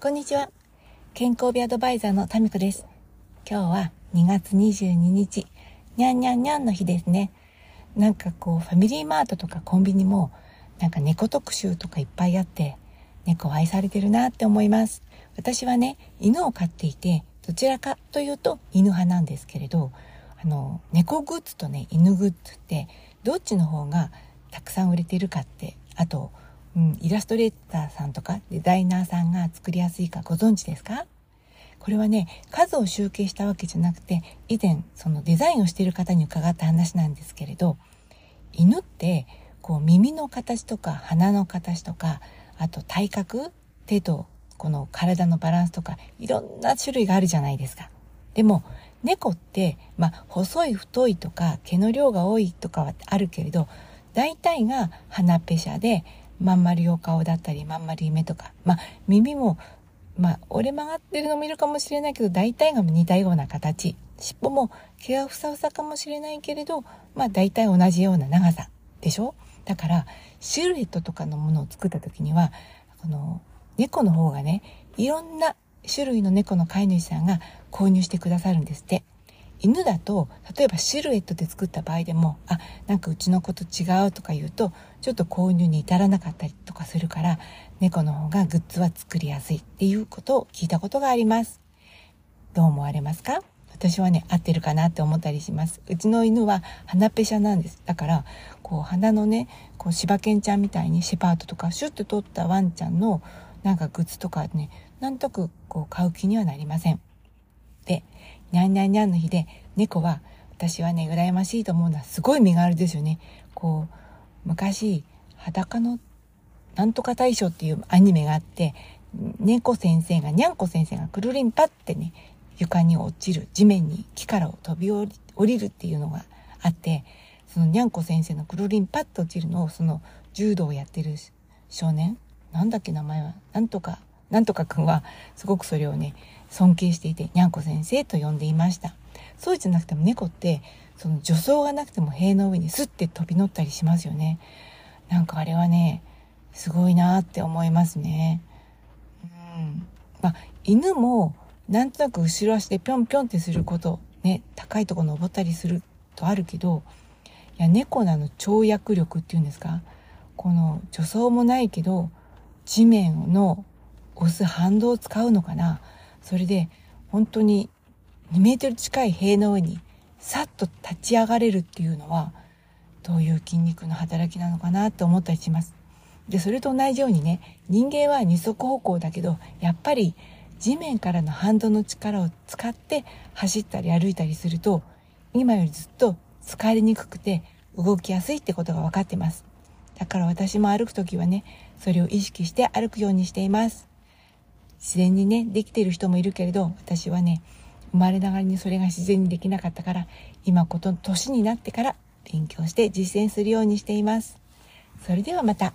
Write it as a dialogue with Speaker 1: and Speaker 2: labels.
Speaker 1: こんにちは。健康美アドバイザーのタミコです。今日は2月22日、にゃんにゃんにゃんの日ですね。なんかこう、ファミリーマートとかコンビニも、なんか猫特集とかいっぱいあって、猫愛されてるなって思います。私はね、犬を飼っていて、どちらかというと犬派なんですけれど、あの、猫グッズとね、犬グッズって、どっちの方がたくさん売れてるかって、あと、うん、イラストレーターさんとかデザイナーさんが作りやすいかご存知ですか？これはね、数を集計したわけじゃなくて、以前、そのデザインをしている方に伺った話なんですけれど、犬って、こう耳の形とか鼻の形とか、あと体格、手とこの体のバランスとか、いろんな種類があるじゃないですか。でも、猫って、まあ、細い太いとか毛の量が多いとかはあるけれど大体が鼻っぺしゃでまん丸いお顔だったりまん丸い目とかまあ耳もまあ折れ曲がってるのもいるかもしれないけど大体が似たような形尻尾も毛がふさふさかもしれないけれどまあ大体同じような長さでしょ？だからシルエットとかのものを作った時にはこの猫の方がねいろんな種類の猫の飼い主さんが購入してくださるんですって。犬だと例えばシルエットで作った場合でもあなんかうちの子と違うとか言うとちょっと購入に至らなかったりとかするから猫の方がグッズは作りやすいっていうことを聞いたことがあります。どう思われますか？私はね合ってるかなって思ったりします。うちの犬は鼻ペシャなんです。だからこう鼻のねこう柴犬ちゃんみたいにシェパードとかシュッと取ったワンちゃんのなんかグッズとかねなんとくこう買う気にはなりません。でにゃんにゃんにゃんの日で猫は私はね羨ましいと思うのはすごい身軽ですよね。こう昔裸のなんとか大賞っていうアニメがあって猫先生がにゃんこ先生がくるりんぱってね床に落ちる地面に木から飛び降りるっていうのがあってそのにゃんこ先生のくるりんぱって落ちるのをその柔道をやってる少年なんだっけ名前はなんとかなんとかくんはすごくそれをね尊敬していてにゃんこ先生と呼んでいました。そうじゃなくても猫ってその助走がなくても塀の上にスッて飛び乗ったりしますよね。なんかあれはねすごいなって思いますね。うん。まあ犬もなんとなく後ろ足でぴょんぴょんってすることね高いとこ登ったりするとあるけどいや猫なの跳躍力っていうんですか？この助走もないけど地面の押す反動を使うのかな？それで本当に2メートル近い塀の上にさっと立ち上がれるっていうのはどういう筋肉の働きなのかなって思ったりします。で、それと同じようにね、人間は二足歩行だけど、やっぱり地面からの反動の力を使って走ったり歩いたりすると、今よりずっと疲れにくくて動きやすいってことが分かってます。だから私も歩くときはね、それを意識して歩くようにしています。自然にね、できてる人もいるけれど、私はね、生まれながらにそれが自然にできなかったから、今こと、年になってから勉強して実践するようにしています。それではまた。